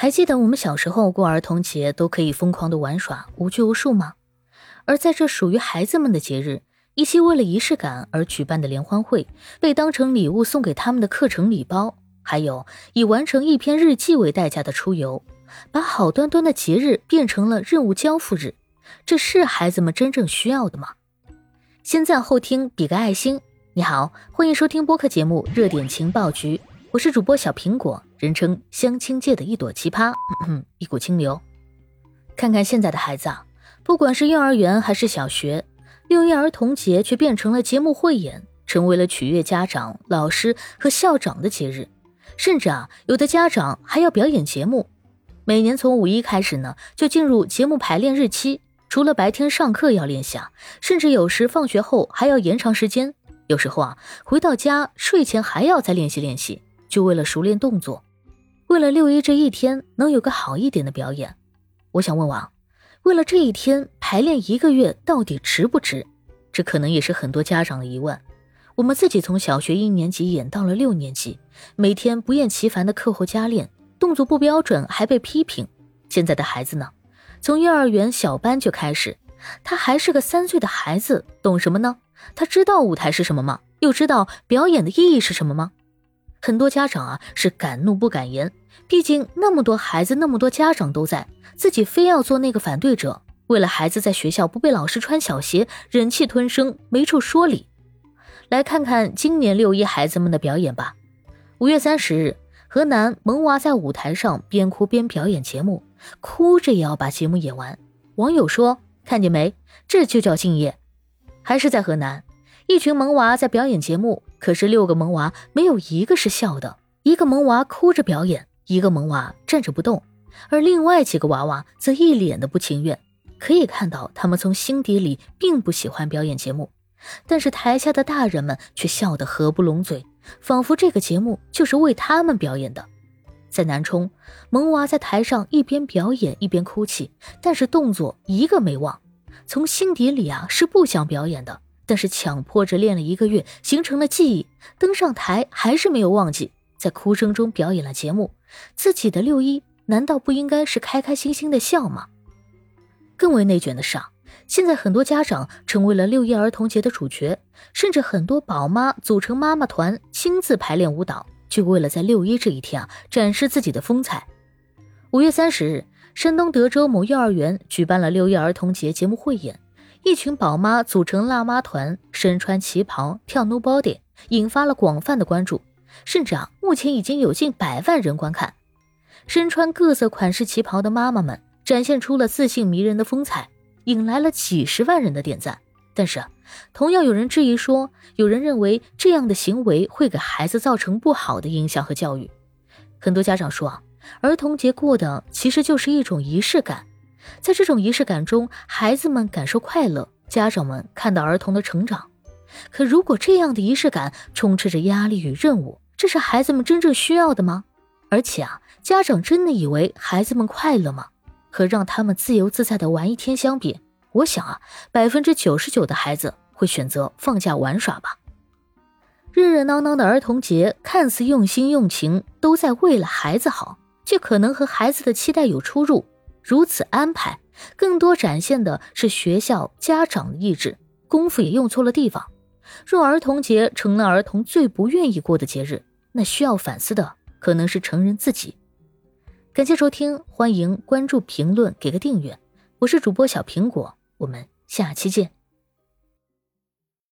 还记得我们小时候过儿童节都可以疯狂的玩耍，无拘无束吗？而在这属于孩子们的节日，一些为了仪式感而举办的联欢会，被当成礼物送给他们的课程礼包，还有以完成一篇日记为代价的出游，把好端端的节日变成了任务交付日，这是孩子们真正需要的吗？先赞后听比个爱心。你好，欢迎收听播客节目《热点情报局》，我是主播小苹果。人称相亲界的一朵奇葩，一股清流。看看现在的孩子啊，不管是幼儿园还是小学，六一儿童节却变成了节目汇演，成为了取悦家长、老师和校长的节日。甚至啊，有的家长还要表演节目。每年从五一开始呢，就进入节目排练日期。除了白天上课要练习，甚至有时放学后还要延长时间。有时候啊，回到家睡前还要再练习练习，就为了熟练动作。为了六一这一天能有个好一点的表演，我想问问，为了这一天排练一个月到底值不值？这可能也是很多家长的疑问。我们自己从小学一年级演到了六年级，每天不厌其烦的课后加练，动作不标准还被批评。现在的孩子呢，从幼儿园小班就开始，他还是个三岁的孩子，懂什么呢？他知道舞台是什么吗？又知道表演的意义是什么吗？很多家长啊是敢怒不敢言，毕竟那么多孩子，那么多家长都在，自己非要做那个反对者，为了孩子在学校不被老师穿小鞋，忍气吞声，没处说理。来看看今年六一孩子们的表演吧。五月三十日，河南萌娃在舞台上边哭边表演节目，哭着也要把节目演完。网友说：“看见没？这就叫敬业。”还是在河南。一群萌娃在表演节目，可是六个萌娃没有一个是笑的。一个萌娃哭着表演，一个萌娃站着不动，而另外几个娃娃则一脸的不情愿。可以看到，他们从心底里并不喜欢表演节目，但是台下的大人们却笑得合不拢嘴，仿佛这个节目就是为他们表演的。在南充，萌娃在台上一边表演一边哭泣，但是动作一个没忘，从心底里啊是不想表演的。但是强迫着练了一个月，形成了记忆，登上台还是没有忘记，在哭声中表演了节目。自己的六一难道不应该是开开心心的笑吗？更为内卷的是，啊，现在很多家长成为了六一儿童节的主角，甚至很多宝妈组成妈妈团，亲自排练舞蹈，就为了在六一这一天啊展示自己的风采。五月三十日，山东德州某幼儿园举办了六一儿童节节目汇演。一群宝妈组成辣妈团，身穿旗袍跳 Nobody，引发了广泛的关注，甚至啊，目前已经有近百万人观看。身穿各色款式旗袍的妈妈们展现出了自信迷人的风采，引来了几十万人的点赞。但是，同样有人质疑说，有人认为这样的行为会给孩子造成不好的影响和教育。很多家长说啊，儿童节过的其实就是一种仪式感。在这种仪式感中，孩子们感受快乐，家长们看到儿童的成长。可如果这样的仪式感充斥着压力与任务，这是孩子们真正需要的吗？而且啊，家长真的以为孩子们快乐吗？和让他们自由自在的玩一天相比，我想啊，百分之九十九的孩子会选择放假玩耍吧。热热闹闹的儿童节，看似用心用情，都在为了孩子好，却可能和孩子的期待有出入。如此安排，更多展现的是学校家长的意志，功夫也用错了地方。若儿童节成了儿童最不愿意过的节日，那需要反思的可能是成人自己。感谢收听，欢迎关注、评论、给个订阅。我是主播小苹果，我们下期见。